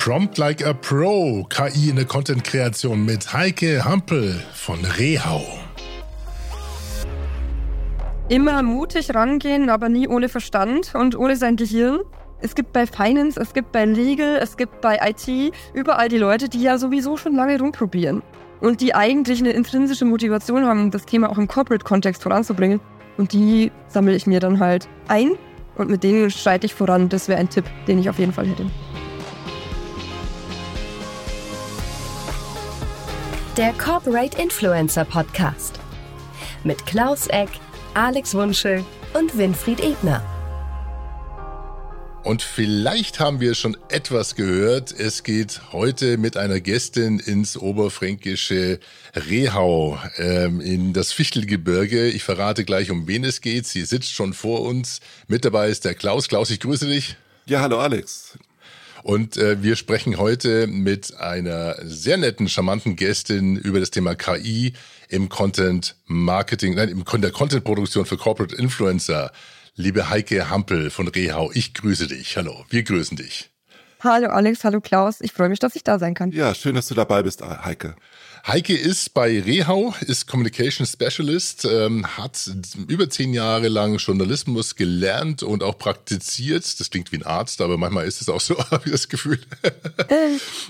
Prompt Like a Pro, KI in der Content-Kreation mit Heike Hampel von Rehau. Immer mutig rangehen, aber nie ohne Verstand und ohne sein Gehirn. Es gibt bei Finance, es gibt bei Legal, es gibt bei IT überall die Leute, die ja sowieso schon lange rumprobieren und die eigentlich eine intrinsische Motivation haben, das Thema auch im Corporate-Kontext voranzubringen. Und die sammle ich mir dann halt ein und mit denen schreite ich voran. Das wäre ein Tipp, den ich auf jeden Fall hätte. Der Corporate Influencer Podcast mit Klaus Eck, Alex Wunschel und Winfried Ebner. Und vielleicht haben wir schon etwas gehört. Es geht heute mit einer Gästin ins oberfränkische Rehau, ähm, in das Fichtelgebirge. Ich verrate gleich, um wen es geht. Sie sitzt schon vor uns. Mit dabei ist der Klaus. Klaus, ich grüße dich. Ja, hallo Alex. Und äh, wir sprechen heute mit einer sehr netten, charmanten Gästin über das Thema KI im Content Marketing, nein, in der Content Produktion für Corporate Influencer. Liebe Heike Hampel von Rehau, ich grüße dich. Hallo, wir grüßen dich. Hallo Alex, hallo Klaus. Ich freue mich, dass ich da sein kann. Ja, schön, dass du dabei bist, Heike. Heike ist bei Rehau, ist Communication Specialist, ähm, hat über zehn Jahre lang Journalismus gelernt und auch praktiziert. Das klingt wie ein Arzt, aber manchmal ist es auch so, habe ich das Gefühl.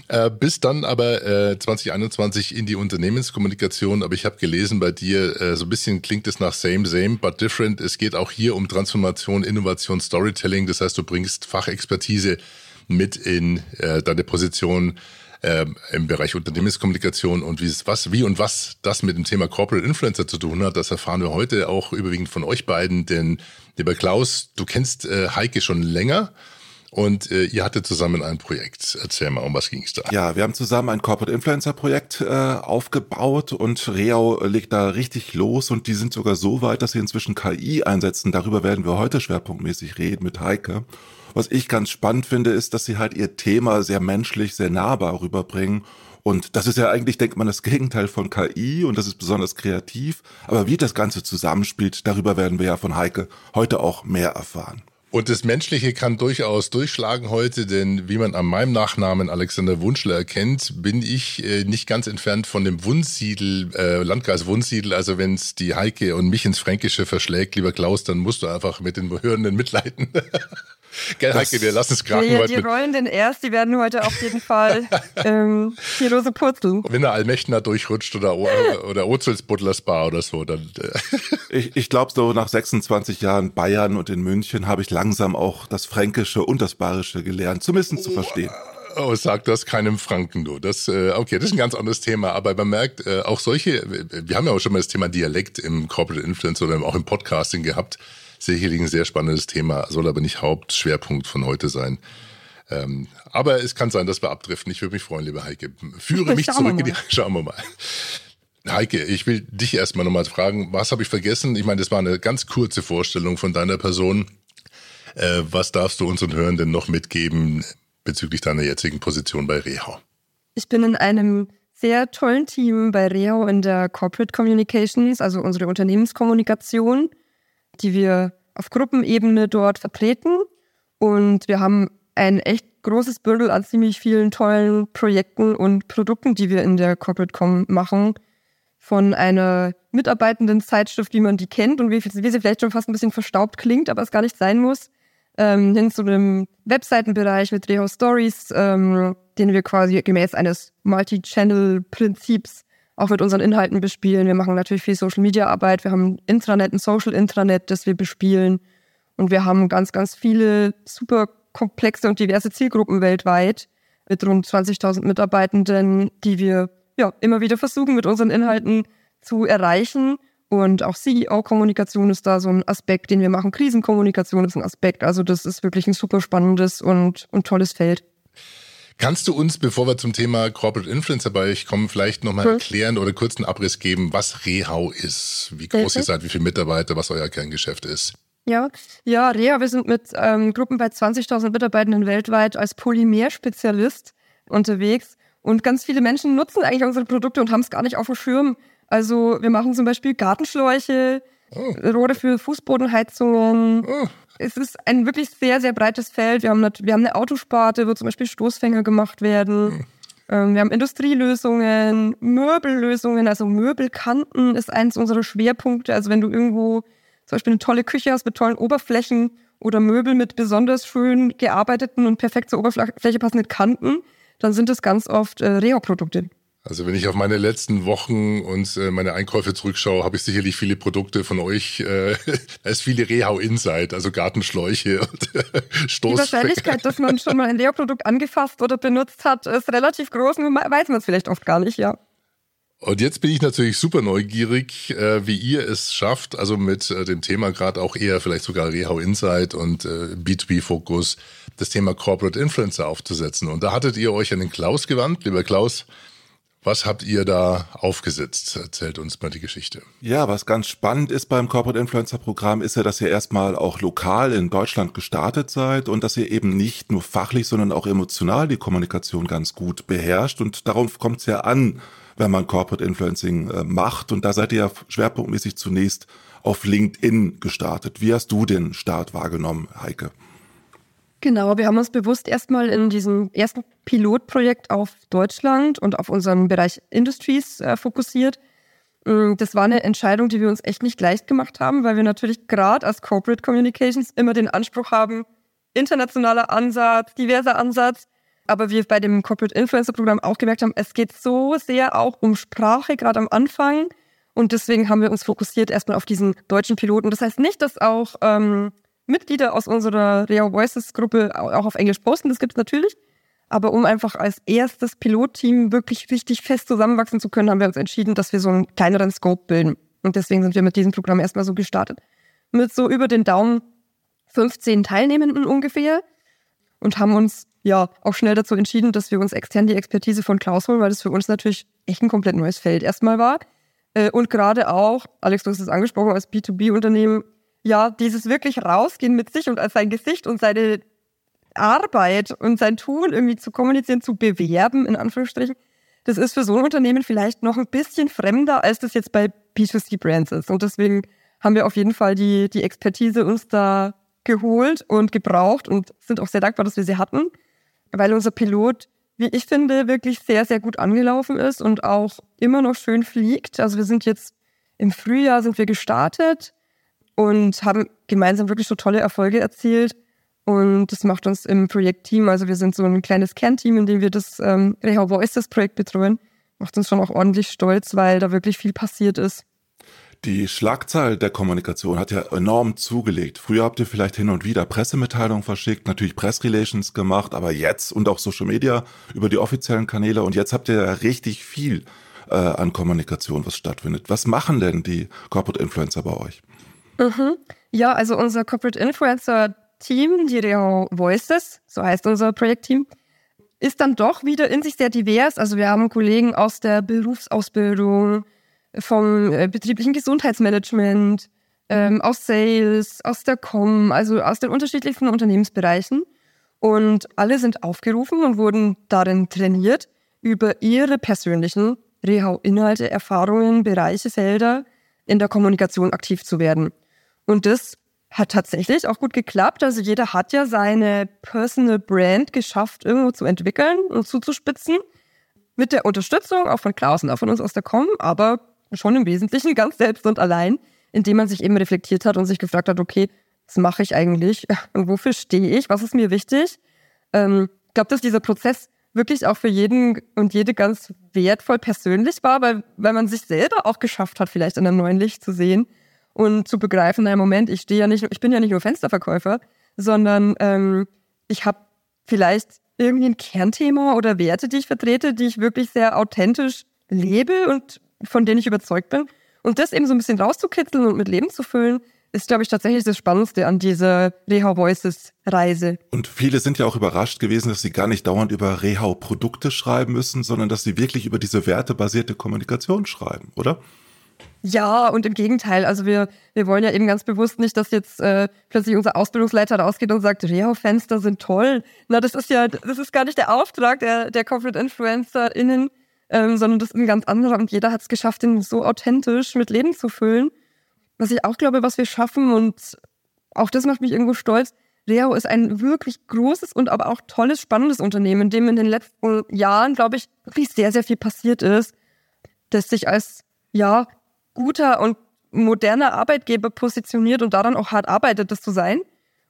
äh, bis dann aber äh, 2021 in die Unternehmenskommunikation. Aber ich habe gelesen bei dir, äh, so ein bisschen klingt es nach same, same, but different. Es geht auch hier um Transformation, Innovation, Storytelling. Das heißt, du bringst Fachexpertise mit in äh, deine Position äh, im Bereich Unternehmenskommunikation und wie es was, wie und was das mit dem Thema Corporate Influencer zu tun hat, das erfahren wir heute auch überwiegend von euch beiden. Denn lieber Klaus, du kennst äh, Heike schon länger. Und äh, ihr hattet zusammen ein Projekt. Erzähl mal, um was ging es da? Ja, wir haben zusammen ein Corporate Influencer Projekt äh, aufgebaut und Reau legt da richtig los und die sind sogar so weit, dass sie inzwischen KI einsetzen. Darüber werden wir heute schwerpunktmäßig reden mit Heike. Was ich ganz spannend finde, ist, dass sie halt ihr Thema sehr menschlich, sehr nahbar rüberbringen. Und das ist ja eigentlich, denkt man, das Gegenteil von KI und das ist besonders kreativ. Aber wie das Ganze zusammenspielt, darüber werden wir ja von Heike heute auch mehr erfahren. Und das Menschliche kann durchaus durchschlagen heute, denn wie man an meinem Nachnamen Alexander Wunschler erkennt, bin ich äh, nicht ganz entfernt von dem Wunsiedel, äh, Landkreis Wunsiedel. Also wenn es die Heike und mich ins Fränkische verschlägt, lieber Klaus, dann musst du einfach mit den Hörenden mitleiden. Gell, Heike, wir lassen es krachen. Die Rollen denn erst, die werden heute auf jeden Fall ähm, hier lose purzeln. Wenn der Allmächtner durchrutscht oder, oder Ozels Butlers Bar oder so, dann. Äh. Ich, ich glaube, so nach 26 Jahren Bayern und in München habe ich langsam auch das Fränkische und das Bayerische gelernt, zumindest oh. zu verstehen. Oh, sag das keinem Franken, du. Das, äh, okay, das ist ein ganz anderes Thema. Aber man merkt, äh, auch solche, wir haben ja auch schon mal das Thema Dialekt im Corporate Influence oder auch im Podcasting gehabt sicherlich ein sehr spannendes Thema, soll aber nicht Hauptschwerpunkt von heute sein. Ähm, aber es kann sein, dass wir abdriften. Ich würde mich freuen, liebe Heike. Führe mich zurück in die. Schauen wir mal. Heike, ich will dich erstmal nochmal fragen, was habe ich vergessen? Ich meine, das war eine ganz kurze Vorstellung von deiner Person. Äh, was darfst du unseren Hörenden noch mitgeben bezüglich deiner jetzigen Position bei Rehau? Ich bin in einem sehr tollen Team bei Rehau in der Corporate Communications, also unsere Unternehmenskommunikation die wir auf Gruppenebene dort vertreten. Und wir haben ein echt großes Bündel an ziemlich vielen tollen Projekten und Produkten, die wir in der CorporateCom machen. Von einer mitarbeitenden Zeitschrift, wie man die kennt und wie, wie sie vielleicht schon fast ein bisschen verstaubt klingt, aber es gar nicht sein muss, ähm, hin zu einem Webseitenbereich mit Reho Stories, ähm, den wir quasi gemäß eines Multi-Channel-Prinzips auch mit unseren Inhalten bespielen. Wir machen natürlich viel Social Media Arbeit. Wir haben ein Intranet, ein Social Intranet, das wir bespielen. Und wir haben ganz, ganz viele super komplexe und diverse Zielgruppen weltweit mit rund 20.000 Mitarbeitenden, die wir ja immer wieder versuchen, mit unseren Inhalten zu erreichen. Und auch CEO-Kommunikation ist da so ein Aspekt, den wir machen. Krisenkommunikation ist ein Aspekt. Also das ist wirklich ein super spannendes und, und tolles Feld. Kannst du uns, bevor wir zum Thema Corporate Influencer bei euch kommen, vielleicht nochmal hm. erklären oder kurz einen Abriss geben, was Rehau ist? Wie groß ihr seid, wie viele Mitarbeiter, was euer Kerngeschäft ist? Ja, ja, Reha, wir sind mit ähm, Gruppen bei 20.000 Mitarbeitenden weltweit als Polymerspezialist unterwegs und ganz viele Menschen nutzen eigentlich unsere Produkte und haben es gar nicht auf dem Schirm. Also wir machen zum Beispiel Gartenschläuche, oh. Rohre für Fußbodenheizungen, oh. Es ist ein wirklich sehr, sehr breites Feld. Wir haben, wir haben eine Autosparte, wo zum Beispiel Stoßfänger gemacht werden. Mhm. wir haben Industrielösungen, Möbellösungen, also Möbelkanten ist eins unserer Schwerpunkte. Also wenn du irgendwo zum Beispiel eine tolle Küche hast mit tollen Oberflächen oder Möbel mit besonders schön gearbeiteten und perfekt zur Oberfläche passenden Kanten, dann sind das ganz oft äh, Reha-Produkte. Also wenn ich auf meine letzten Wochen und äh, meine Einkäufe zurückschaue, habe ich sicherlich viele Produkte von euch. Äh, da ist viele Rehau Inside, also Gartenschläuche und äh, Stoß. Die Wahrscheinlichkeit, dass man schon mal ein Reha-Produkt angefasst oder benutzt hat, ist relativ groß und weiß man es vielleicht oft gar nicht, ja. Und jetzt bin ich natürlich super neugierig, äh, wie ihr es schafft, also mit äh, dem Thema gerade auch eher vielleicht sogar Rehau Insight und äh, B2B-Fokus, das Thema Corporate Influencer aufzusetzen. Und da hattet ihr euch an den Klaus gewandt. Lieber Klaus, was habt ihr da aufgesetzt? Erzählt uns mal die Geschichte. Ja, was ganz spannend ist beim Corporate Influencer Programm, ist ja, dass ihr erstmal auch lokal in Deutschland gestartet seid und dass ihr eben nicht nur fachlich, sondern auch emotional die Kommunikation ganz gut beherrscht. Und darauf kommt es ja an, wenn man Corporate Influencing äh, macht. Und da seid ihr ja schwerpunktmäßig zunächst auf LinkedIn gestartet. Wie hast du den Start wahrgenommen, Heike? Genau, wir haben uns bewusst erstmal in diesem ersten Pilotprojekt auf Deutschland und auf unseren Bereich Industries äh, fokussiert. Mm, das war eine Entscheidung, die wir uns echt nicht leicht gemacht haben, weil wir natürlich gerade als Corporate Communications immer den Anspruch haben, internationaler Ansatz, diverser Ansatz. Aber wir bei dem Corporate Influencer Programm auch gemerkt haben, es geht so sehr auch um Sprache, gerade am Anfang. Und deswegen haben wir uns fokussiert erstmal auf diesen deutschen Piloten. Das heißt nicht, dass auch ähm, Mitglieder aus unserer Real Voices Gruppe auch auf Englisch posten, das gibt es natürlich. Aber um einfach als erstes Pilotteam wirklich richtig fest zusammenwachsen zu können, haben wir uns entschieden, dass wir so einen kleineren Scope bilden. Und deswegen sind wir mit diesem Programm erstmal so gestartet. Mit so über den Daumen 15 Teilnehmenden ungefähr und haben uns ja auch schnell dazu entschieden, dass wir uns extern die Expertise von Klaus holen, weil das für uns natürlich echt ein komplett neues Feld erstmal war. Äh, und gerade auch, Alex, du hast es angesprochen, als B2B-Unternehmen ja, dieses wirklich rausgehen mit sich und sein Gesicht und seine Arbeit und sein Tun irgendwie zu kommunizieren, zu bewerben, in Anführungsstrichen, das ist für so ein Unternehmen vielleicht noch ein bisschen fremder, als das jetzt bei B2C-Brands ist. Und deswegen haben wir auf jeden Fall die, die Expertise uns da geholt und gebraucht und sind auch sehr dankbar, dass wir sie hatten, weil unser Pilot, wie ich finde, wirklich sehr, sehr gut angelaufen ist und auch immer noch schön fliegt. Also wir sind jetzt im Frühjahr sind wir gestartet und haben gemeinsam wirklich so tolle Erfolge erzielt. Und das macht uns im Projektteam, also wir sind so ein kleines Kernteam, in dem wir das ähm, Reha Voices Projekt betreuen, macht uns schon auch ordentlich stolz, weil da wirklich viel passiert ist. Die Schlagzahl der Kommunikation hat ja enorm zugelegt. Früher habt ihr vielleicht hin und wieder Pressemitteilungen verschickt, natürlich Pressrelations gemacht, aber jetzt und auch Social Media über die offiziellen Kanäle und jetzt habt ihr ja richtig viel äh, an Kommunikation, was stattfindet. Was machen denn die Corporate Influencer bei euch? Mhm. Ja, also unser Corporate Influencer Team, die Real Voices, so heißt unser Projektteam, ist dann doch wieder in sich sehr divers. Also wir haben Kollegen aus der Berufsausbildung, vom äh, betrieblichen Gesundheitsmanagement, ähm, aus Sales, aus der Com, also aus den unterschiedlichsten Unternehmensbereichen. Und alle sind aufgerufen und wurden darin trainiert, über ihre persönlichen Rehau-Inhalte, Erfahrungen, Bereiche, Felder in der Kommunikation aktiv zu werden. Und das hat tatsächlich auch gut geklappt. Also jeder hat ja seine Personal Brand geschafft, irgendwo zu entwickeln und zuzuspitzen. Mit der Unterstützung auch von Klaus und auch von uns aus der Com, aber schon im Wesentlichen ganz selbst und allein, indem man sich eben reflektiert hat und sich gefragt hat, okay, was mache ich eigentlich und wofür stehe ich, was ist mir wichtig? Ähm, ich glaube, dass dieser Prozess wirklich auch für jeden und jede ganz wertvoll persönlich war, weil, weil man sich selber auch geschafft hat, vielleicht in einem neuen Licht zu sehen und zu begreifen, naja, Moment, ich stehe ja nicht, ich bin ja nicht nur Fensterverkäufer, sondern ähm, ich habe vielleicht irgendwie ein Kernthema oder Werte, die ich vertrete, die ich wirklich sehr authentisch lebe und von denen ich überzeugt bin. Und das eben so ein bisschen rauszukitzeln und mit Leben zu füllen, ist, glaube ich, tatsächlich das Spannendste an dieser Rehau Voices Reise. Und viele sind ja auch überrascht gewesen, dass sie gar nicht dauernd über Rehau Produkte schreiben müssen, sondern dass sie wirklich über diese wertebasierte Kommunikation schreiben, oder? Ja, und im Gegenteil. Also wir, wir wollen ja eben ganz bewusst nicht, dass jetzt äh, plötzlich unser Ausbildungsleiter rausgeht und sagt, Reho-Fenster sind toll. Na, das ist ja, das ist gar nicht der Auftrag der, der Corporate InfluencerInnen, ähm, sondern das ist ein ganz anderer und jeder hat es geschafft, ihn so authentisch mit Leben zu füllen. Was ich auch glaube, was wir schaffen und auch das macht mich irgendwo stolz. Reo ist ein wirklich großes und aber auch tolles, spannendes Unternehmen, in dem in den letzten Jahren, glaube ich, wirklich sehr, sehr viel passiert ist, das sich als, ja, guter und moderner Arbeitgeber positioniert und daran auch hart arbeitet, das zu sein.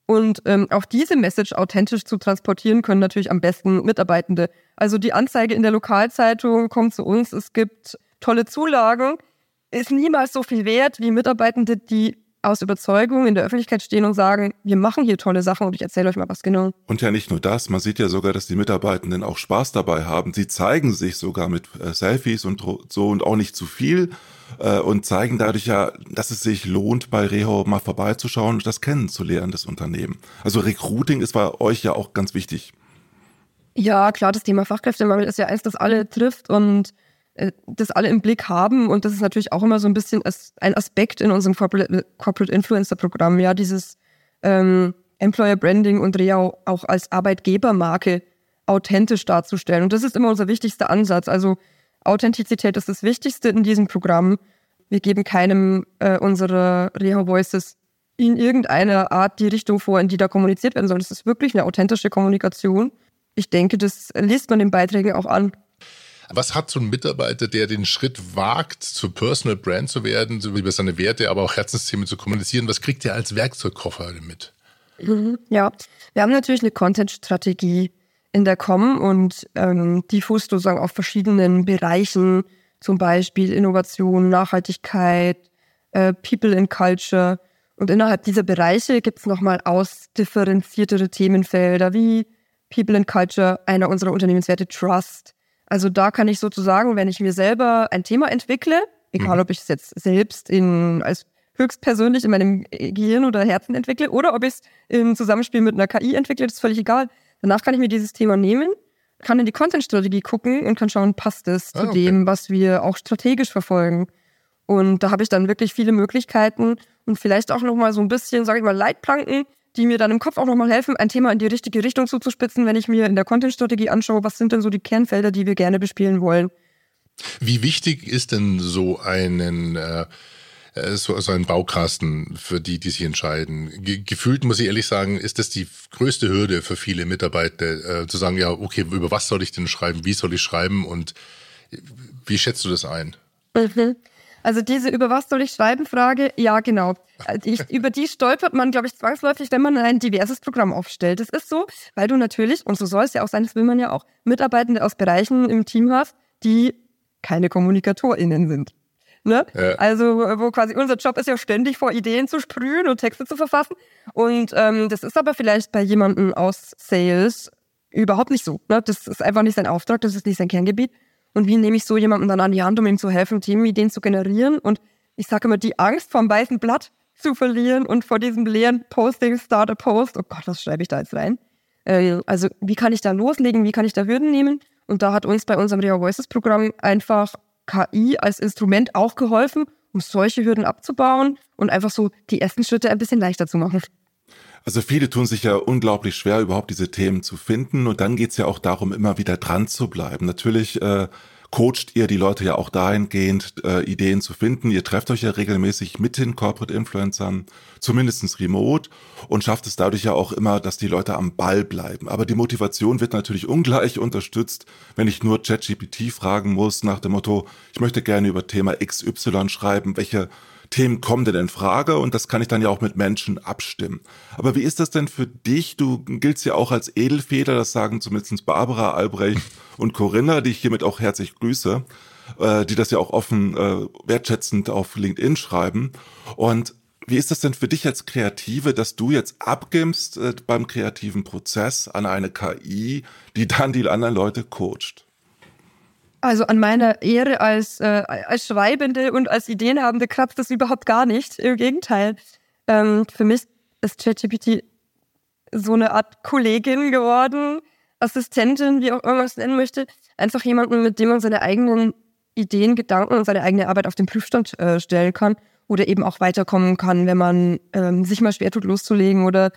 Und ähm, auch diese Message authentisch zu transportieren können natürlich am besten Mitarbeitende. Also die Anzeige in der Lokalzeitung kommt zu uns, es gibt tolle Zulagen, ist niemals so viel wert wie Mitarbeitende, die aus Überzeugung in der Öffentlichkeit stehen und sagen, wir machen hier tolle Sachen und ich erzähle euch mal was genau. Und ja nicht nur das, man sieht ja sogar, dass die Mitarbeitenden auch Spaß dabei haben. Sie zeigen sich sogar mit äh, Selfies und so und auch nicht zu viel äh, und zeigen dadurch ja, dass es sich lohnt, bei Reho mal vorbeizuschauen und das kennenzulernen, das Unternehmen. Also Recruiting ist bei euch ja auch ganz wichtig. Ja, klar, das Thema Fachkräftemangel ist ja eins, das alle trifft und das alle im Blick haben. Und das ist natürlich auch immer so ein bisschen ein Aspekt in unserem Corporate, Corporate Influencer Programm, ja, dieses ähm, Employer Branding und Reau auch als Arbeitgebermarke authentisch darzustellen. Und das ist immer unser wichtigster Ansatz. Also Authentizität ist das Wichtigste in diesem Programm. Wir geben keinem äh, unserer Reho Voices in irgendeiner Art die Richtung vor, in die da kommuniziert werden soll. Das ist wirklich eine authentische Kommunikation. Ich denke, das liest man in Beiträgen auch an. Was hat so ein Mitarbeiter, der den Schritt wagt, zur Personal Brand zu werden, über seine Werte, aber auch Herzensthemen zu kommunizieren? Was kriegt er als Werkzeugkoffer mit? Mhm, ja, wir haben natürlich eine Content-Strategie in der Com und ähm, die fußt sozusagen auf verschiedenen Bereichen, zum Beispiel Innovation, Nachhaltigkeit, äh, People in Culture. Und innerhalb dieser Bereiche gibt es nochmal ausdifferenziertere Themenfelder wie People in Culture, einer unserer Unternehmenswerte Trust, also da kann ich sozusagen, wenn ich mir selber ein Thema entwickle, egal mhm. ob ich es jetzt selbst in, als höchstpersönlich in meinem Gehirn oder Herzen entwickle oder ob ich es im Zusammenspiel mit einer KI entwickle, das ist völlig egal. Danach kann ich mir dieses Thema nehmen, kann in die Content-Strategie gucken und kann schauen, passt es ah, zu okay. dem, was wir auch strategisch verfolgen. Und da habe ich dann wirklich viele Möglichkeiten und vielleicht auch nochmal so ein bisschen, sage ich mal, Leitplanken, die mir dann im Kopf auch nochmal helfen, ein Thema in die richtige Richtung zuzuspitzen, wenn ich mir in der Content-Strategie anschaue, was sind denn so die Kernfelder, die wir gerne bespielen wollen. Wie wichtig ist denn so einen äh, äh so, so ein Baukasten für die, die sich entscheiden? Ge gefühlt muss ich ehrlich sagen, ist das die größte Hürde für viele Mitarbeiter, äh, zu sagen, ja, okay, über was soll ich denn schreiben, wie soll ich schreiben und wie schätzt du das ein? Mhm. Also diese über was soll ich schreiben Frage, ja genau. Also ich, über die stolpert man, glaube ich, zwangsläufig, wenn man ein diverses Programm aufstellt. Das ist so, weil du natürlich, und so soll es ja auch sein, das will man ja auch, Mitarbeitende aus Bereichen im Team hast, die keine KommunikatorInnen sind. Ne? Ja. Also, wo quasi unser Job ist ja ständig vor Ideen zu sprühen und Texte zu verfassen. Und ähm, das ist aber vielleicht bei jemandem aus Sales überhaupt nicht so. Ne? Das ist einfach nicht sein Auftrag, das ist nicht sein Kerngebiet. Und wie nehme ich so jemanden dann an die Hand, um ihm zu helfen, Themenideen zu generieren? Und ich sage immer, die Angst vom weißen Blatt zu verlieren und vor diesem leeren Posting, Start a Post, oh Gott, was schreibe ich da jetzt rein? Äh, also, wie kann ich da loslegen? Wie kann ich da Hürden nehmen? Und da hat uns bei unserem Real Voices Programm einfach KI als Instrument auch geholfen, um solche Hürden abzubauen und einfach so die ersten Schritte ein bisschen leichter zu machen. Also viele tun sich ja unglaublich schwer, überhaupt diese Themen zu finden. Und dann geht's ja auch darum, immer wieder dran zu bleiben. Natürlich äh, coacht ihr die Leute ja auch dahingehend, äh, Ideen zu finden. Ihr trefft euch ja regelmäßig mit den Corporate Influencern, zumindestens remote, und schafft es dadurch ja auch immer, dass die Leute am Ball bleiben. Aber die Motivation wird natürlich ungleich unterstützt, wenn ich nur ChatGPT fragen muss nach dem Motto, ich möchte gerne über Thema XY schreiben, welche Themen kommen denn in Frage und das kann ich dann ja auch mit Menschen abstimmen. Aber wie ist das denn für dich? Du giltst ja auch als Edelfeder, das sagen zumindest Barbara, Albrecht und Corinna, die ich hiermit auch herzlich grüße, äh, die das ja auch offen äh, wertschätzend auf LinkedIn schreiben. Und wie ist das denn für dich als Kreative, dass du jetzt abgibst äh, beim kreativen Prozess an eine KI, die dann die anderen Leute coacht? Also an meiner Ehre als, äh, als Schreibende und als Ideenhabende kratzt das überhaupt gar nicht. Im Gegenteil. Ähm, für mich ist ChatGPT so eine Art Kollegin geworden, Assistentin, wie auch immer man es nennen möchte. Einfach jemanden, mit dem man seine eigenen Ideen, Gedanken und seine eigene Arbeit auf den Prüfstand äh, stellen kann oder eben auch weiterkommen kann, wenn man ähm, sich mal schwer tut, loszulegen oder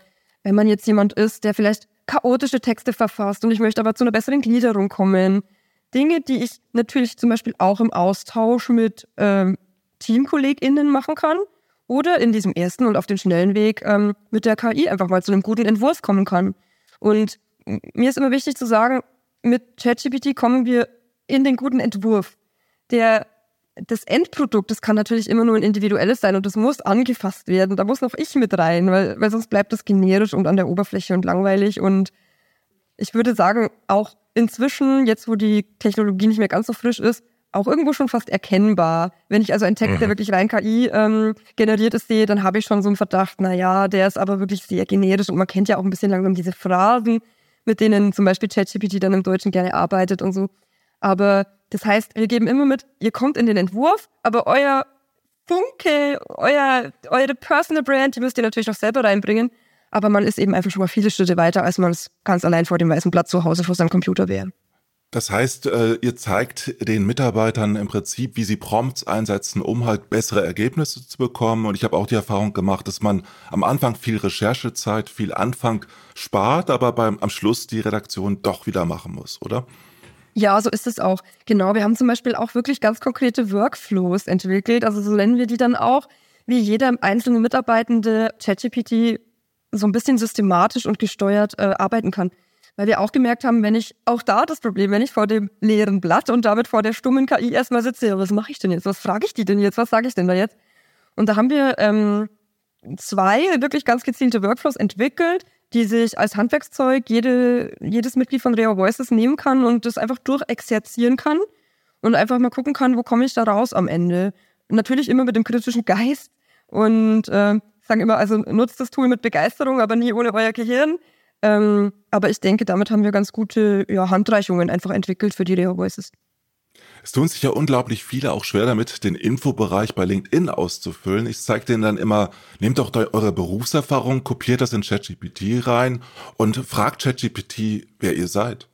wenn man jetzt jemand ist, der vielleicht chaotische Texte verfasst und ich möchte aber zu einer besseren Gliederung kommen Dinge, die ich natürlich zum Beispiel auch im Austausch mit ähm, TeamkollegInnen machen kann oder in diesem ersten und auf dem schnellen Weg ähm, mit der KI einfach mal zu einem guten Entwurf kommen kann. Und mir ist immer wichtig zu sagen, mit ChatGPT kommen wir in den guten Entwurf. Der, das Endprodukt, das kann natürlich immer nur ein individuelles sein und das muss angefasst werden. Da muss noch ich mit rein, weil, weil sonst bleibt das generisch und an der Oberfläche und langweilig. Und ich würde sagen, auch inzwischen, jetzt wo die Technologie nicht mehr ganz so frisch ist, auch irgendwo schon fast erkennbar. Wenn ich also einen Text, der mhm. wirklich rein KI ähm, generiert ist, sehe, dann habe ich schon so einen Verdacht, naja, der ist aber wirklich sehr generisch und man kennt ja auch ein bisschen langsam diese Phrasen, mit denen zum Beispiel ChatGPT dann im Deutschen gerne arbeitet und so. Aber das heißt, wir geben immer mit, ihr kommt in den Entwurf, aber euer Funke, euer, eure Personal Brand, die müsst ihr natürlich noch selber reinbringen. Aber man ist eben einfach schon mal viele Schritte weiter, als man es ganz allein vor dem weißen Blatt zu Hause vor seinem Computer wäre. Das heißt, äh, ihr zeigt den Mitarbeitern im Prinzip, wie sie Prompts einsetzen, um halt bessere Ergebnisse zu bekommen. Und ich habe auch die Erfahrung gemacht, dass man am Anfang viel Recherchezeit, viel Anfang spart, aber beim, am Schluss die Redaktion doch wieder machen muss, oder? Ja, so ist es auch. Genau, wir haben zum Beispiel auch wirklich ganz konkrete Workflows entwickelt. Also so nennen wir die dann auch, wie jeder einzelne Mitarbeitende ChatGPT so ein bisschen systematisch und gesteuert äh, arbeiten kann. Weil wir auch gemerkt haben, wenn ich, auch da das Problem, wenn ich vor dem leeren Blatt und damit vor der stummen KI erstmal sitze, was mache ich denn jetzt? Was frage ich die denn jetzt? Was sage ich denn da jetzt? Und da haben wir ähm, zwei wirklich ganz gezielte Workflows entwickelt, die sich als Handwerkszeug jede, jedes Mitglied von Reo Voices nehmen kann und das einfach durchexerzieren kann und einfach mal gucken kann, wo komme ich da raus am Ende. Natürlich immer mit dem kritischen Geist und äh, sagen immer, also nutzt das Tool mit Begeisterung, aber nie ohne euer Gehirn. Ähm, aber ich denke, damit haben wir ganz gute ja, Handreichungen einfach entwickelt für die Reo Voices. Es tun sich ja unglaublich viele auch schwer damit, den Infobereich bei LinkedIn auszufüllen. Ich zeige denen dann immer, nehmt doch eure Berufserfahrung, kopiert das in ChatGPT rein und fragt ChatGPT, wer ihr seid.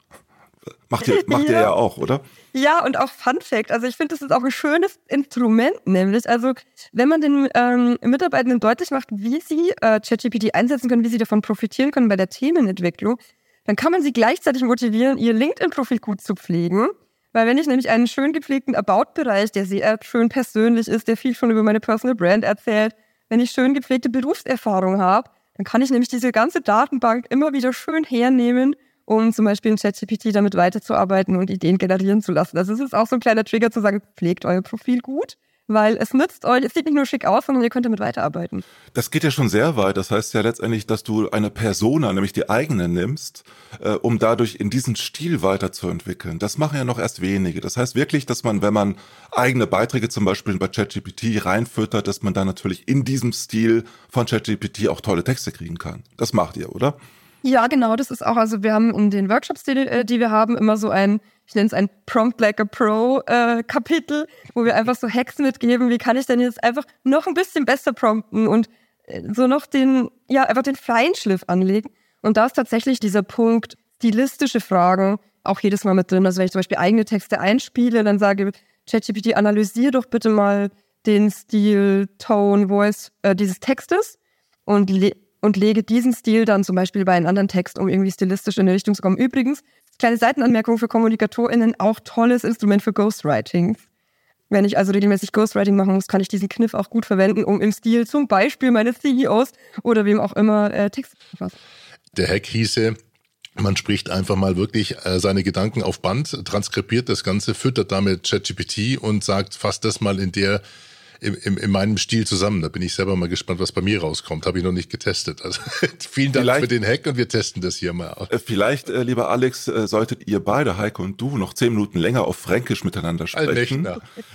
Macht ihr, macht ja. ihr ja auch, oder? Ja, und auch Fun Fact. Also ich finde, das ist auch ein schönes Instrument, nämlich. Also wenn man den ähm, Mitarbeitenden deutlich macht, wie sie äh, ChatGPT einsetzen können, wie sie davon profitieren können bei der Themenentwicklung, dann kann man sie gleichzeitig motivieren, ihr LinkedIn-Profil gut zu pflegen. Weil wenn ich nämlich einen schön gepflegten About-Bereich, der sehr schön persönlich ist, der viel schon über meine Personal Brand erzählt, wenn ich schön gepflegte Berufserfahrung habe, dann kann ich nämlich diese ganze Datenbank immer wieder schön hernehmen um zum Beispiel in ChatGPT damit weiterzuarbeiten und Ideen generieren zu lassen. Also es ist auch so ein kleiner Trigger zu sagen, pflegt euer Profil gut, weil es nützt euch, es sieht nicht nur schick aus, sondern ihr könnt damit weiterarbeiten. Das geht ja schon sehr weit. Das heißt ja letztendlich, dass du eine Persona, nämlich die eigene nimmst, äh, um dadurch in diesen Stil weiterzuentwickeln. Das machen ja noch erst wenige. Das heißt wirklich, dass man, wenn man eigene Beiträge zum Beispiel bei ChatGPT reinfüttert, dass man dann natürlich in diesem Stil von ChatGPT auch tolle Texte kriegen kann. Das macht ihr, oder? Ja, genau, das ist auch, also wir haben in den Workshops, die, äh, die wir haben, immer so ein, ich nenne es ein Prompt Like a Pro äh, Kapitel, wo wir einfach so Hacks mitgeben, wie kann ich denn jetzt einfach noch ein bisschen besser prompten und äh, so noch den, ja, einfach den Feinschliff anlegen. Und da ist tatsächlich dieser Punkt, stilistische Fragen auch jedes Mal mit drin. Also wenn ich zum Beispiel eigene Texte einspiele, dann sage ChatGPT, analysiere doch bitte mal den Stil, Tone, Voice äh, dieses Textes und und lege diesen Stil dann zum Beispiel bei einem anderen Text, um irgendwie stilistisch in eine Richtung zu kommen. Übrigens, kleine Seitenanmerkung für KommunikatorInnen, auch tolles Instrument für Ghostwriting. Wenn ich also regelmäßig Ghostwriting machen muss, kann ich diesen Kniff auch gut verwenden, um im Stil zum Beispiel meines CEOs oder wem auch immer äh, Text zu verfassen. Der Hack hieße, man spricht einfach mal wirklich äh, seine Gedanken auf Band, transkribiert das Ganze, füttert damit ChatGPT und sagt, fasst das mal in der in, in, in meinem Stil zusammen. Da bin ich selber mal gespannt, was bei mir rauskommt. Habe ich noch nicht getestet. Also vielen Dank vielleicht, für den Hack und wir testen das hier mal. Äh, vielleicht, äh, lieber Alex, äh, solltet ihr beide, Heike und du, noch zehn Minuten länger auf Fränkisch miteinander sprechen,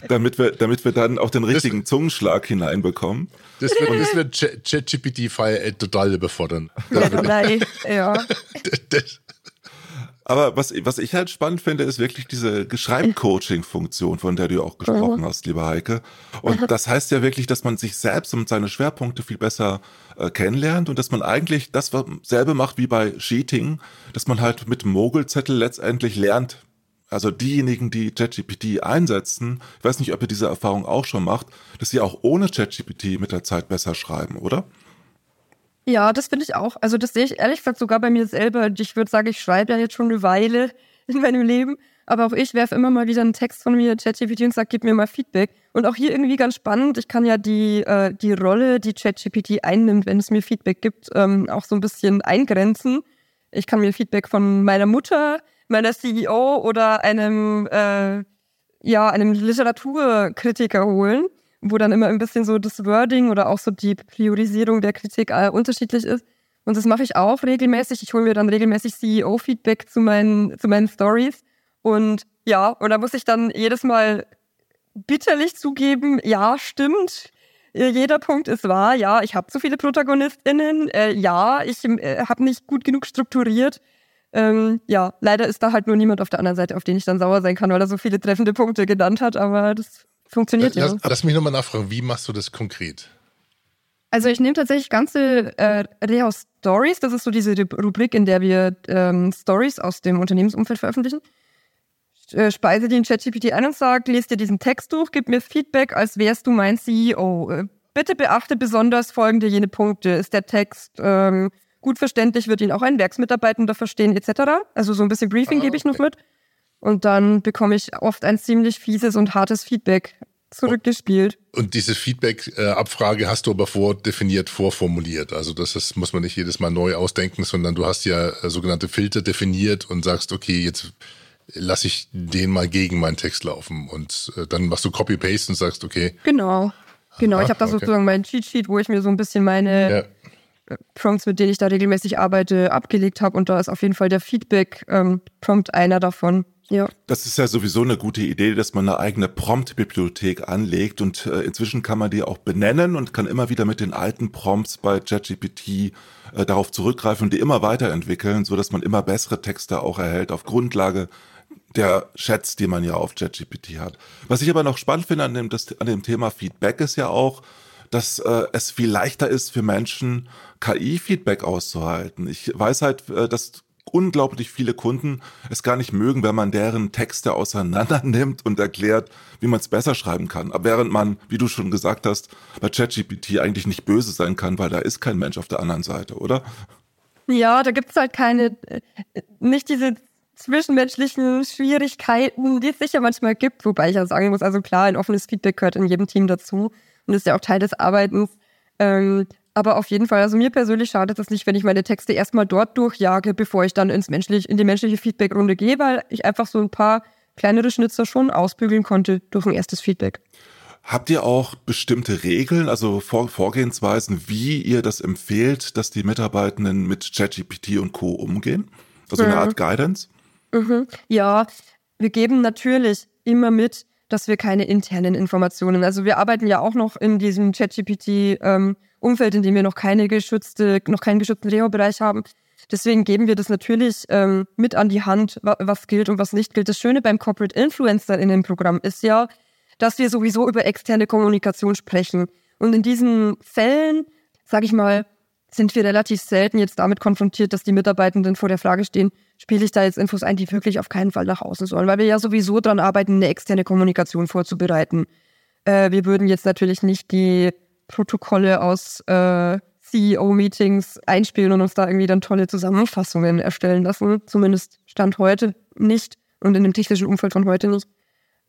damit wir, damit wir dann auch den richtigen das, Zungenschlag hineinbekommen. Das wird, das wird ChatGPT-File äh, total überfordern. Nein, ja. das, aber was, was ich halt spannend finde, ist wirklich diese Schreibcoaching-Funktion, von der du auch gesprochen mhm. hast, lieber Heike. Und das heißt ja wirklich, dass man sich selbst und seine Schwerpunkte viel besser äh, kennenlernt und dass man eigentlich das selbe macht wie bei Cheating, dass man halt mit Mogelzettel letztendlich lernt, also diejenigen, die ChatGPT einsetzen, ich weiß nicht, ob ihr diese Erfahrung auch schon macht, dass sie auch ohne ChatGPT mit der Zeit besser schreiben, oder? Ja, das finde ich auch. Also das sehe ich ehrlich gesagt sogar bei mir selber. Ich würde sagen, ich schreibe ja jetzt schon eine Weile in meinem Leben. aber auch ich werfe immer mal wieder einen Text von mir ChatGPT und sage, gib mir mal Feedback. Und auch hier irgendwie ganz spannend, ich kann ja die, äh, die Rolle, die ChatGPT einnimmt, wenn es mir Feedback gibt, ähm, auch so ein bisschen eingrenzen. Ich kann mir Feedback von meiner Mutter, meiner CEO oder einem, äh, ja, einem Literaturkritiker holen, wo dann immer ein bisschen so das Wording oder auch so die Priorisierung der Kritik äh, unterschiedlich ist. Und das mache ich auch regelmäßig. Ich hole mir dann regelmäßig CEO-Feedback zu meinen, zu meinen Stories. Und ja, und da muss ich dann jedes Mal bitterlich zugeben, ja, stimmt. Jeder Punkt ist wahr. Ja, ich habe zu viele ProtagonistInnen. Äh, ja, ich äh, habe nicht gut genug strukturiert. Ähm, ja, leider ist da halt nur niemand auf der anderen Seite, auf den ich dann sauer sein kann, weil er so viele treffende Punkte genannt hat. Aber das funktioniert lass, ja. Lass mich nochmal nachfragen, wie machst du das konkret? Also ich nehme tatsächlich ganze äh, Reha Stories, das ist so diese Rubrik, in der wir ähm, Stories aus dem Unternehmensumfeld veröffentlichen. Äh, speise die in ChatGPT ein und sage, lese dir diesen Text durch, gib mir Feedback, als wärst du mein CEO. Äh, bitte beachte besonders folgende jene Punkte. Ist der Text ähm, gut verständlich, wird ihn auch ein Werksmitarbeitender verstehen, etc. Also so ein bisschen Briefing ah, gebe ich noch mit. Und dann bekomme ich oft ein ziemlich fieses und hartes Feedback zurückgespielt. Und diese Feedback-Abfrage hast du aber vordefiniert, vorformuliert. Also das ist, muss man nicht jedes Mal neu ausdenken, sondern du hast ja äh, sogenannte Filter definiert und sagst, okay, jetzt lasse ich den mal gegen meinen Text laufen. Und äh, dann machst du Copy-Paste und sagst, okay. Genau. Genau, ich habe da okay. sozusagen meinen Cheat-Sheet, wo ich mir so ein bisschen meine ja. Äh, Prompts, mit denen ich da regelmäßig arbeite, abgelegt habe. Und da ist auf jeden Fall der Feedback-Prompt ähm, einer davon. Ja. Das ist ja sowieso eine gute Idee, dass man eine eigene Prompt-Bibliothek anlegt und äh, inzwischen kann man die auch benennen und kann immer wieder mit den alten Prompts bei ChatGPT äh, darauf zurückgreifen und die immer weiterentwickeln, so dass man immer bessere Texte auch erhält auf Grundlage der Chats, die man ja auf ChatGPT hat. Was ich aber noch spannend finde an dem, das, an dem Thema Feedback ist ja auch, dass äh, es viel leichter ist für Menschen, KI-Feedback auszuhalten. Ich weiß halt, äh, dass unglaublich viele Kunden es gar nicht mögen, wenn man deren Texte auseinander nimmt und erklärt, wie man es besser schreiben kann. Aber während man, wie du schon gesagt hast, bei ChatGPT eigentlich nicht böse sein kann, weil da ist kein Mensch auf der anderen Seite, oder? Ja, da gibt es halt keine, äh, nicht diese zwischenmenschlichen Schwierigkeiten, die es sicher manchmal gibt, wobei ich ja sagen muss, also klar, ein offenes Feedback gehört in jedem Team dazu und ist ja auch Teil des Arbeitens. Ähm, aber auf jeden Fall, also mir persönlich schadet es nicht, wenn ich meine Texte erstmal dort durchjage, bevor ich dann ins menschlich, in die menschliche Feedbackrunde gehe, weil ich einfach so ein paar kleinere Schnitzer schon ausbügeln konnte durch ein erstes Feedback. Habt ihr auch bestimmte Regeln, also Vor Vorgehensweisen, wie ihr das empfehlt, dass die Mitarbeitenden mit ChatGPT und Co. umgehen? Also eine Art Guidance? Mhm. Ja, wir geben natürlich immer mit, dass wir keine internen Informationen, also wir arbeiten ja auch noch in diesem ChatGPT ähm, Umfeld, in dem wir noch keine geschützte, noch keinen geschützten Reo-Bereich haben. Deswegen geben wir das natürlich ähm, mit an die Hand, was gilt und was nicht gilt. Das Schöne beim Corporate Influencer in dem Programm ist ja, dass wir sowieso über externe Kommunikation sprechen. Und in diesen Fällen, sage ich mal, sind wir relativ selten jetzt damit konfrontiert, dass die Mitarbeitenden vor der Frage stehen, spiele ich da jetzt Infos ein, die wirklich auf keinen Fall nach außen sollen, weil wir ja sowieso daran arbeiten, eine externe Kommunikation vorzubereiten. Äh, wir würden jetzt natürlich nicht die Protokolle aus äh, CEO-Meetings einspielen und uns da irgendwie dann tolle Zusammenfassungen erstellen lassen. Zumindest Stand heute nicht und in dem technischen Umfeld von heute nicht.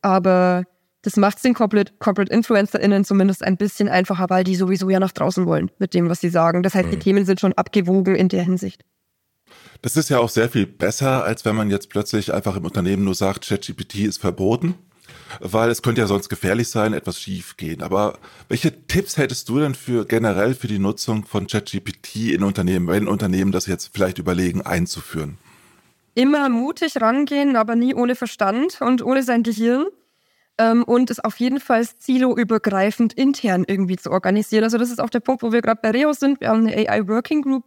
Aber das macht es den Corporate, Corporate InfluencerInnen zumindest ein bisschen einfacher, weil die sowieso ja nach draußen wollen mit dem, was sie sagen. Das heißt, die mhm. Themen sind schon abgewogen in der Hinsicht. Das ist ja auch sehr viel besser, als wenn man jetzt plötzlich einfach im Unternehmen nur sagt, ChatGPT ist verboten weil es könnte ja sonst gefährlich sein, etwas schief gehen. Aber welche Tipps hättest du denn für generell für die Nutzung von ChatGPT in Unternehmen, wenn Unternehmen das jetzt vielleicht überlegen einzuführen? Immer mutig rangehen, aber nie ohne Verstand und ohne sein Gehirn. Ähm, und es auf jeden Fall siloübergreifend intern irgendwie zu organisieren. Also das ist auch der Punkt, wo wir gerade bei Reo sind. Wir haben eine AI Working Group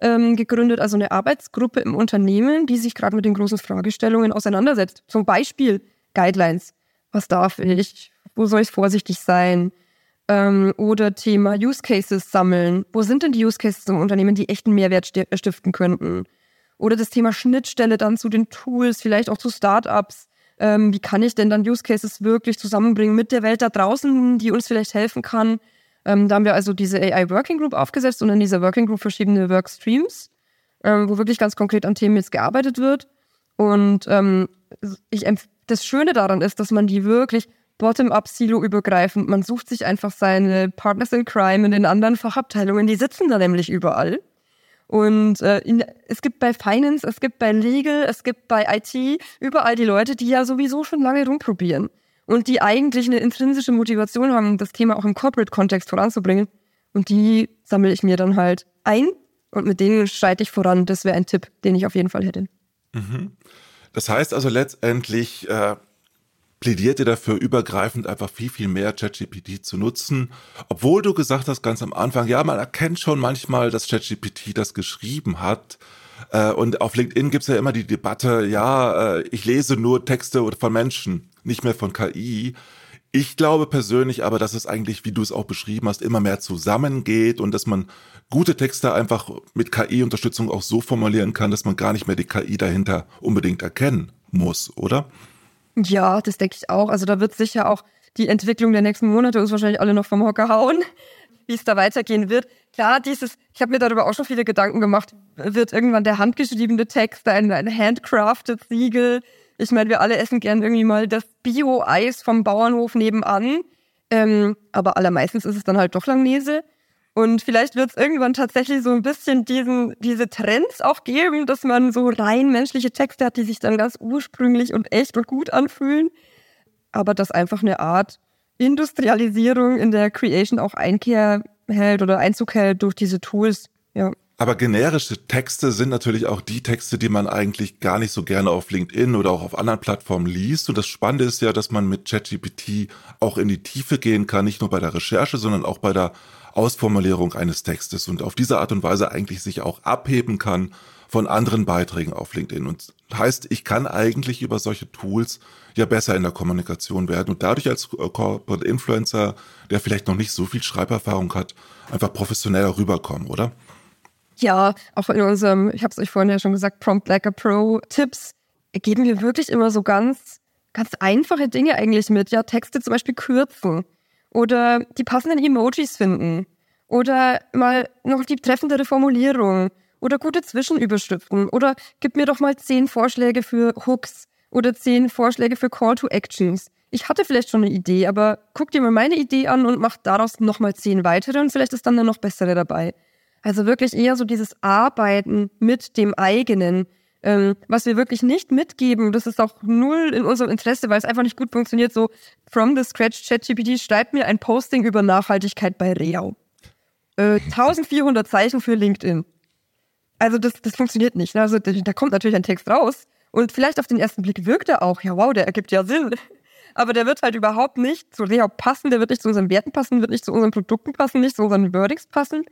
ähm, gegründet, also eine Arbeitsgruppe im Unternehmen, die sich gerade mit den großen Fragestellungen auseinandersetzt. Zum Beispiel Guidelines was darf ich, wo soll ich vorsichtig sein? Ähm, oder Thema Use Cases sammeln. Wo sind denn die Use Cases im Unternehmen, die echten Mehrwert stiften könnten? Oder das Thema Schnittstelle dann zu den Tools, vielleicht auch zu Startups. Ähm, wie kann ich denn dann Use Cases wirklich zusammenbringen mit der Welt da draußen, die uns vielleicht helfen kann? Ähm, da haben wir also diese AI Working Group aufgesetzt und in dieser Working Group verschiedene Workstreams, ähm, wo wirklich ganz konkret an Themen jetzt gearbeitet wird. Und ähm, ich, das Schöne daran ist, dass man die wirklich bottom-up Silo übergreifend, man sucht sich einfach seine Partners in Crime in den anderen Fachabteilungen, die sitzen da nämlich überall. Und äh, in, es gibt bei Finance, es gibt bei Legal, es gibt bei IT überall die Leute, die ja sowieso schon lange rumprobieren und die eigentlich eine intrinsische Motivation haben, das Thema auch im Corporate-Kontext voranzubringen. Und die sammle ich mir dann halt ein und mit denen schreite ich voran. Das wäre ein Tipp, den ich auf jeden Fall hätte. Mhm. Das heißt also letztendlich, äh, plädiert ihr dafür, übergreifend einfach viel, viel mehr ChatGPT zu nutzen. Obwohl du gesagt hast ganz am Anfang, ja, man erkennt schon manchmal, dass ChatGPT das geschrieben hat. Äh, und auf LinkedIn gibt's ja immer die Debatte, ja, äh, ich lese nur Texte von Menschen, nicht mehr von KI. Ich glaube persönlich aber, dass es eigentlich, wie du es auch beschrieben hast, immer mehr zusammengeht und dass man gute Texte einfach mit KI-Unterstützung auch so formulieren kann, dass man gar nicht mehr die KI dahinter unbedingt erkennen muss, oder? Ja, das denke ich auch. Also da wird sicher auch die Entwicklung der nächsten Monate uns wahrscheinlich alle noch vom Hocker hauen, wie es da weitergehen wird. Klar, dieses, ich habe mir darüber auch schon viele Gedanken gemacht, wird irgendwann der handgeschriebene Text ein, ein handcrafted Siegel? Ich meine, wir alle essen gern irgendwie mal das Bio-Eis vom Bauernhof nebenan. Ähm, aber allermeistens ist es dann halt doch Langnese. Und vielleicht wird es irgendwann tatsächlich so ein bisschen diesen, diese Trends auch geben, dass man so rein menschliche Texte hat, die sich dann ganz ursprünglich und echt und gut anfühlen. Aber dass einfach eine Art Industrialisierung in der Creation auch Einkehr hält oder Einzug hält durch diese Tools. Ja. Aber generische Texte sind natürlich auch die Texte, die man eigentlich gar nicht so gerne auf LinkedIn oder auch auf anderen Plattformen liest. Und das Spannende ist ja, dass man mit ChatGPT auch in die Tiefe gehen kann, nicht nur bei der Recherche, sondern auch bei der Ausformulierung eines Textes und auf diese Art und Weise eigentlich sich auch abheben kann von anderen Beiträgen auf LinkedIn. Und heißt, ich kann eigentlich über solche Tools ja besser in der Kommunikation werden und dadurch als Corporate Influencer, der vielleicht noch nicht so viel Schreiberfahrung hat, einfach professioneller rüberkommen, oder? Ja, auch in unserem, ich habe es euch vorhin ja schon gesagt, Prompt a Pro Tipps geben wir wirklich immer so ganz, ganz einfache Dinge eigentlich mit. Ja, Texte zum Beispiel kürzen oder die passenden Emojis finden oder mal noch die treffendere Formulierung oder gute Zwischenüberschriften oder gib mir doch mal zehn Vorschläge für Hooks oder zehn Vorschläge für Call to Actions. Ich hatte vielleicht schon eine Idee, aber guck dir mal meine Idee an und mach daraus nochmal zehn weitere und vielleicht ist dann eine noch bessere dabei. Also wirklich eher so dieses Arbeiten mit dem eigenen, ähm, was wir wirklich nicht mitgeben, das ist auch null in unserem Interesse, weil es einfach nicht gut funktioniert, so from the scratch ChatGPT schreibt mir ein Posting über Nachhaltigkeit bei Reau. Äh, 1400 Zeichen für LinkedIn. Also das, das funktioniert nicht. Ne? Also da kommt natürlich ein Text raus und vielleicht auf den ersten Blick wirkt er auch, ja wow, der ergibt ja Sinn. Aber der wird halt überhaupt nicht zu Reau passen, der wird nicht zu unseren Werten passen, wird nicht zu unseren Produkten passen, nicht zu unseren Wordings passen.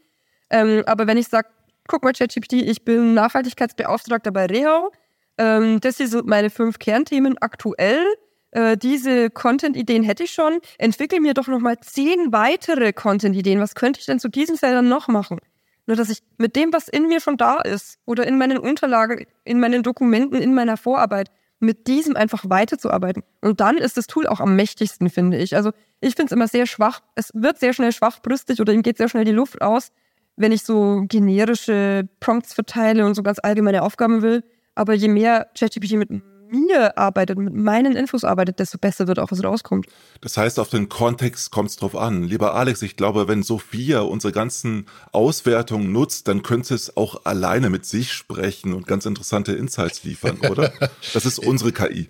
Ähm, aber wenn ich sage, guck mal, ChatGPT, ich bin Nachhaltigkeitsbeauftragter bei Reho. Ähm, das sind meine fünf Kernthemen aktuell. Äh, diese Content-Ideen hätte ich schon. Entwickle mir doch nochmal zehn weitere Content-Ideen. Was könnte ich denn zu diesen Feldern noch machen? Nur, dass ich mit dem, was in mir schon da ist oder in meinen Unterlagen, in meinen Dokumenten, in meiner Vorarbeit, mit diesem einfach weiterzuarbeiten. Und dann ist das Tool auch am mächtigsten, finde ich. Also ich finde es immer sehr schwach. Es wird sehr schnell schwachbrüstig oder ihm geht sehr schnell die Luft aus wenn ich so generische Prompts verteile und so ganz allgemeine Aufgaben will. Aber je mehr ChatGPT mit mir arbeitet, mit meinen Infos arbeitet, desto besser wird auch was rauskommt. Das heißt, auf den Kontext kommt es drauf an. Lieber Alex, ich glaube, wenn Sophia unsere ganzen Auswertungen nutzt, dann könnte es auch alleine mit sich sprechen und ganz interessante Insights liefern, oder? Das ist unsere KI.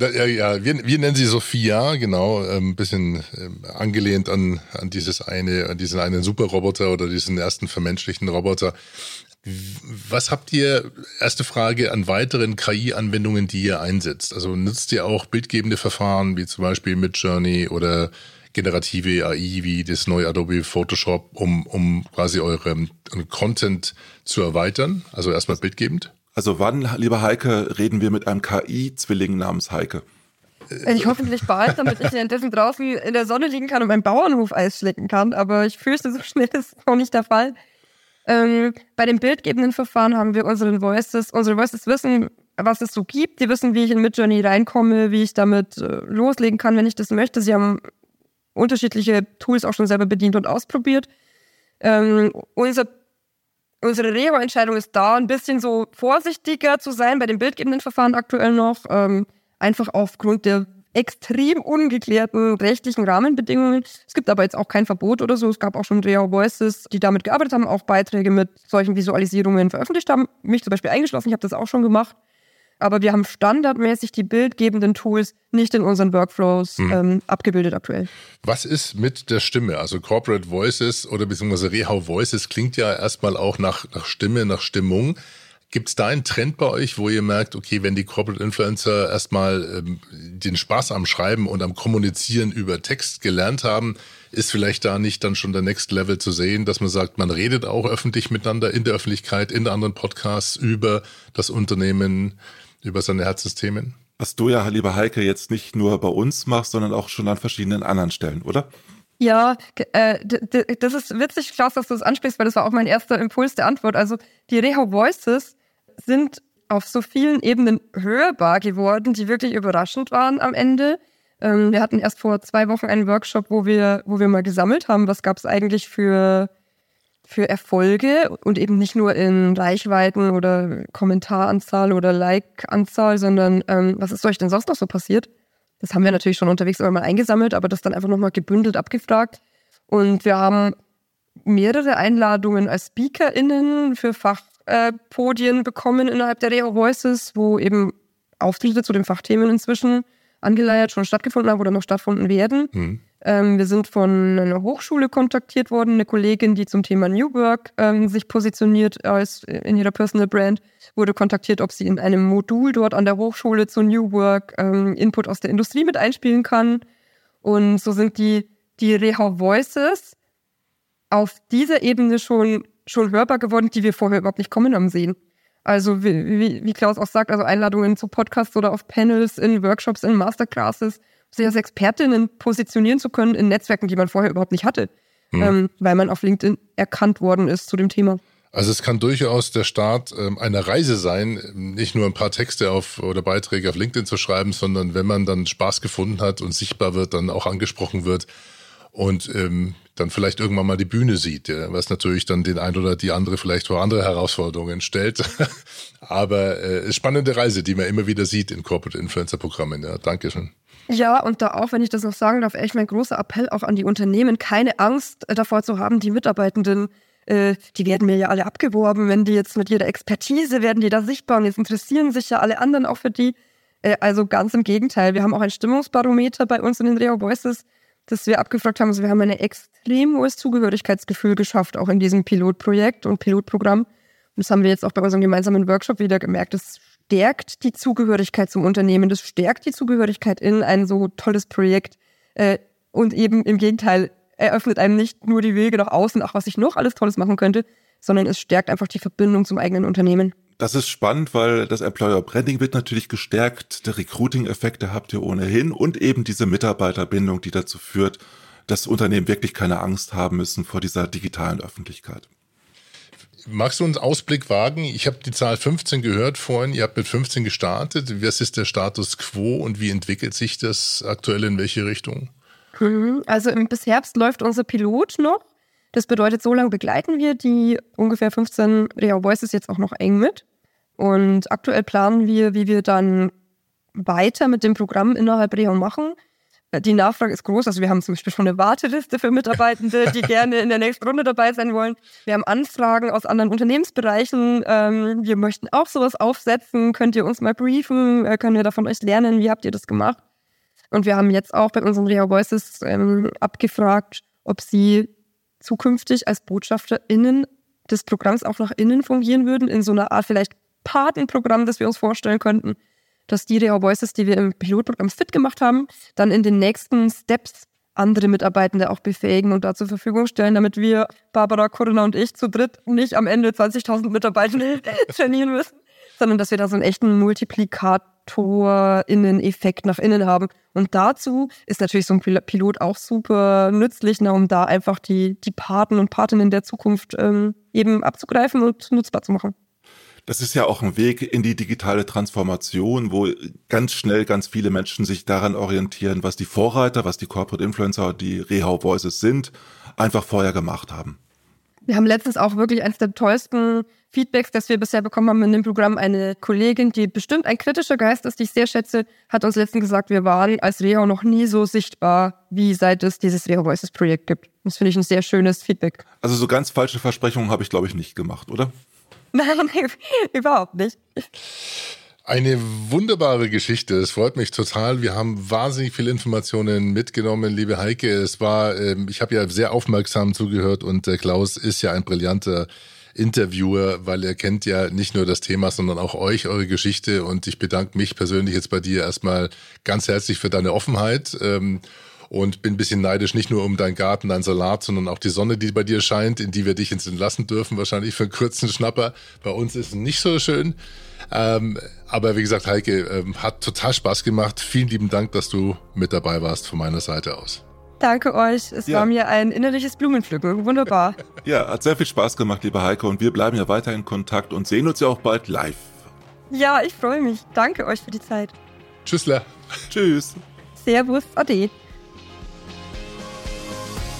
Ja, ja wir, wir nennen sie Sophia, genau, ein ähm, bisschen ähm, angelehnt an, an dieses eine, an diesen einen Superroboter oder diesen ersten vermenschlichten Roboter. Was habt ihr, erste Frage, an weiteren KI-Anwendungen, die ihr einsetzt? Also nutzt ihr auch bildgebende Verfahren, wie zum Beispiel Midjourney oder generative AI wie das neue Adobe Photoshop, um, um quasi euren Content zu erweitern? Also erstmal bildgebend? Also wann, lieber Heike, reden wir mit einem KI-Zwilling namens Heike? Ich hoffentlich bald, damit ich währenddessen draußen in der Sonne liegen kann und meinen Bauernhof Eis schlecken kann. Aber ich fürchte, so schnell ist noch nicht der Fall. Ähm, bei den bildgebenden Verfahren haben wir unsere Voices. Unsere Voices wissen, was es so gibt. Die wissen, wie ich in Midjourney reinkomme, wie ich damit äh, loslegen kann, wenn ich das möchte. Sie haben unterschiedliche Tools auch schon selber bedient und ausprobiert. Ähm, unser unsere Reho-Entscheidung ist da, ein bisschen so vorsichtiger zu sein bei den bildgebenden Verfahren aktuell noch. Ähm, einfach aufgrund der extrem ungeklärten rechtlichen Rahmenbedingungen. Es gibt aber jetzt auch kein Verbot oder so. Es gab auch schon Real Voices, die damit gearbeitet haben, auch Beiträge mit solchen Visualisierungen veröffentlicht haben. Mich zum Beispiel eingeschlossen, ich habe das auch schon gemacht. Aber wir haben standardmäßig die bildgebenden Tools nicht in unseren Workflows hm. ähm, abgebildet aktuell. Was ist mit der Stimme? Also Corporate Voices oder beziehungsweise Rehau Voices klingt ja erstmal auch nach, nach Stimme, nach Stimmung. Gibt es da einen Trend bei euch, wo ihr merkt, okay, wenn die Corporate Influencer erstmal ähm, den Spaß am Schreiben und am Kommunizieren über Text gelernt haben, ist vielleicht da nicht dann schon der Next Level zu sehen, dass man sagt, man redet auch öffentlich miteinander in der Öffentlichkeit, in anderen Podcasts über das Unternehmen, über seine Herzensthemen? Was du ja, lieber Heike, jetzt nicht nur bei uns machst, sondern auch schon an verschiedenen anderen Stellen, oder? Ja, äh, das ist witzig, Klaus, dass du das ansprichst, weil das war auch mein erster Impuls der Antwort. Also die Reho Voices sind auf so vielen Ebenen hörbar geworden, die wirklich überraschend waren am Ende. Ähm, wir hatten erst vor zwei Wochen einen Workshop, wo wir, wo wir mal gesammelt haben, was gab es eigentlich für, für Erfolge und eben nicht nur in Reichweiten oder Kommentaranzahl oder Like-Anzahl, sondern ähm, was ist euch denn sonst noch so passiert? Das haben wir natürlich schon unterwegs immer mal eingesammelt, aber das dann einfach nochmal gebündelt abgefragt. Und wir haben mehrere Einladungen als SpeakerInnen für Fach, äh, bekommen innerhalb der Reo Voices, wo eben Auftritte zu den Fachthemen inzwischen angeleiert schon stattgefunden haben oder noch stattfinden werden. Mhm. Ähm, wir sind von einer Hochschule kontaktiert worden, eine Kollegin, die zum Thema New Work ähm, sich positioniert als in ihrer Personal Brand, wurde kontaktiert, ob sie in einem Modul dort an der Hochschule zu New Work ähm, Input aus der Industrie mit einspielen kann. Und so sind die, die Reha Voices auf dieser Ebene schon schon hörbar geworden, die wir vorher überhaupt nicht kommen haben sehen. Also wie, wie, wie Klaus auch sagt, also Einladungen zu Podcasts oder auf Panels, in Workshops, in Masterclasses, sich als Expertinnen positionieren zu können in Netzwerken, die man vorher überhaupt nicht hatte, hm. ähm, weil man auf LinkedIn erkannt worden ist zu dem Thema. Also es kann durchaus der Start ähm, einer Reise sein, nicht nur ein paar Texte auf oder Beiträge auf LinkedIn zu schreiben, sondern wenn man dann Spaß gefunden hat und sichtbar wird, dann auch angesprochen wird und ähm, dann vielleicht irgendwann mal die Bühne sieht, ja, was natürlich dann den ein oder die andere vielleicht vor andere Herausforderungen stellt. Aber äh, spannende Reise, die man immer wieder sieht in Corporate Influencer Programmen. Ja, Dankeschön. Ja, und da auch, wenn ich das noch sagen darf, echt mein großer Appell auch an die Unternehmen, keine Angst davor zu haben, die Mitarbeitenden, äh, die werden mir ja alle abgeworben, wenn die jetzt mit ihrer Expertise werden die da sichtbar und jetzt interessieren sich ja alle anderen auch für die. Äh, also ganz im Gegenteil, wir haben auch ein Stimmungsbarometer bei uns in den Reo Voices, das wir abgefragt haben. Also wir haben ein extrem hohes Zugehörigkeitsgefühl geschafft, auch in diesem Pilotprojekt und Pilotprogramm. Und das haben wir jetzt auch bei unserem gemeinsamen Workshop wieder gemerkt. Das stärkt die Zugehörigkeit zum Unternehmen, das stärkt die Zugehörigkeit in ein so tolles Projekt. Äh, und eben im Gegenteil, eröffnet einem nicht nur die Wege nach außen, ach, was ich noch alles Tolles machen könnte, sondern es stärkt einfach die Verbindung zum eigenen Unternehmen. Das ist spannend, weil das Employer Branding wird natürlich gestärkt, der Recruiting-Effekte habt ihr ohnehin und eben diese Mitarbeiterbindung, die dazu führt, dass Unternehmen wirklich keine Angst haben müssen vor dieser digitalen Öffentlichkeit. Magst du uns Ausblick wagen? Ich habe die Zahl 15 gehört vorhin. Ihr habt mit 15 gestartet. Was ist der Status quo und wie entwickelt sich das aktuell in welche Richtung? Mhm. Also bis Herbst läuft unser Pilot noch. Das bedeutet, so lange begleiten wir die ungefähr 15 Real Voices jetzt auch noch eng mit. Und aktuell planen wir, wie wir dann weiter mit dem Programm innerhalb Real machen. Die Nachfrage ist groß. Also wir haben zum Beispiel schon eine Warteliste für Mitarbeitende, die gerne in der nächsten Runde dabei sein wollen. Wir haben Anfragen aus anderen Unternehmensbereichen. Ähm, wir möchten auch sowas aufsetzen. Könnt ihr uns mal briefen? Äh, können wir da von euch lernen? Wie habt ihr das gemacht? Und wir haben jetzt auch bei unseren Real Voices ähm, abgefragt, ob sie zukünftig als BotschafterInnen des Programms auch nach innen fungieren würden, in so einer Art vielleicht Patenprogramm, das wir uns vorstellen könnten, dass die Real Voices, die wir im Pilotprogramm fit gemacht haben, dann in den nächsten Steps andere Mitarbeitende auch befähigen und da zur Verfügung stellen, damit wir, Barbara, Corinna und ich, zu dritt nicht am Ende 20.000 Mitarbeitende trainieren müssen, sondern dass wir da so einen echten Multiplikator-Innen-Effekt nach innen haben. Und dazu ist natürlich so ein Pilot auch super nützlich, ne, um da einfach die, die Paten und Patinnen der Zukunft ähm, eben abzugreifen und nutzbar zu machen. Das ist ja auch ein Weg in die digitale Transformation, wo ganz schnell ganz viele Menschen sich daran orientieren, was die Vorreiter, was die Corporate Influencer, die Rehau Voices sind, einfach vorher gemacht haben. Wir haben letztens auch wirklich eines der tollsten Feedbacks, das wir bisher bekommen haben in dem Programm. Eine Kollegin, die bestimmt ein kritischer Geist ist, die ich sehr schätze, hat uns letztens gesagt, wir waren als Reho noch nie so sichtbar, wie seit es dieses Reho Voices Projekt gibt. Das finde ich ein sehr schönes Feedback. Also so ganz falsche Versprechungen habe ich, glaube ich, nicht gemacht, oder? Nein, überhaupt nicht. Eine wunderbare Geschichte. Es freut mich total. Wir haben wahnsinnig viele Informationen mitgenommen, liebe Heike. Es war, ähm, ich habe ja sehr aufmerksam zugehört und der Klaus ist ja ein brillanter Interviewer, weil er kennt ja nicht nur das Thema, sondern auch euch, eure Geschichte. Und ich bedanke mich persönlich jetzt bei dir erstmal ganz herzlich für deine Offenheit. Und bin ein bisschen neidisch, nicht nur um deinen Garten, dein Salat, sondern auch die Sonne, die bei dir scheint, in die wir dich jetzt entlassen dürfen, wahrscheinlich für einen kurzen Schnapper. Bei uns ist es nicht so schön. Ähm, aber wie gesagt, Heike, ähm, hat total Spaß gemacht. Vielen lieben Dank, dass du mit dabei warst von meiner Seite aus. Danke euch. Es ja. war mir ein innerliches Blumenpflücken. Wunderbar. Ja, hat sehr viel Spaß gemacht, liebe Heike. Und wir bleiben ja weiter in Kontakt und sehen uns ja auch bald live. Ja, ich freue mich. Danke euch für die Zeit. Tschüssler. Tschüss. Servus. Ade.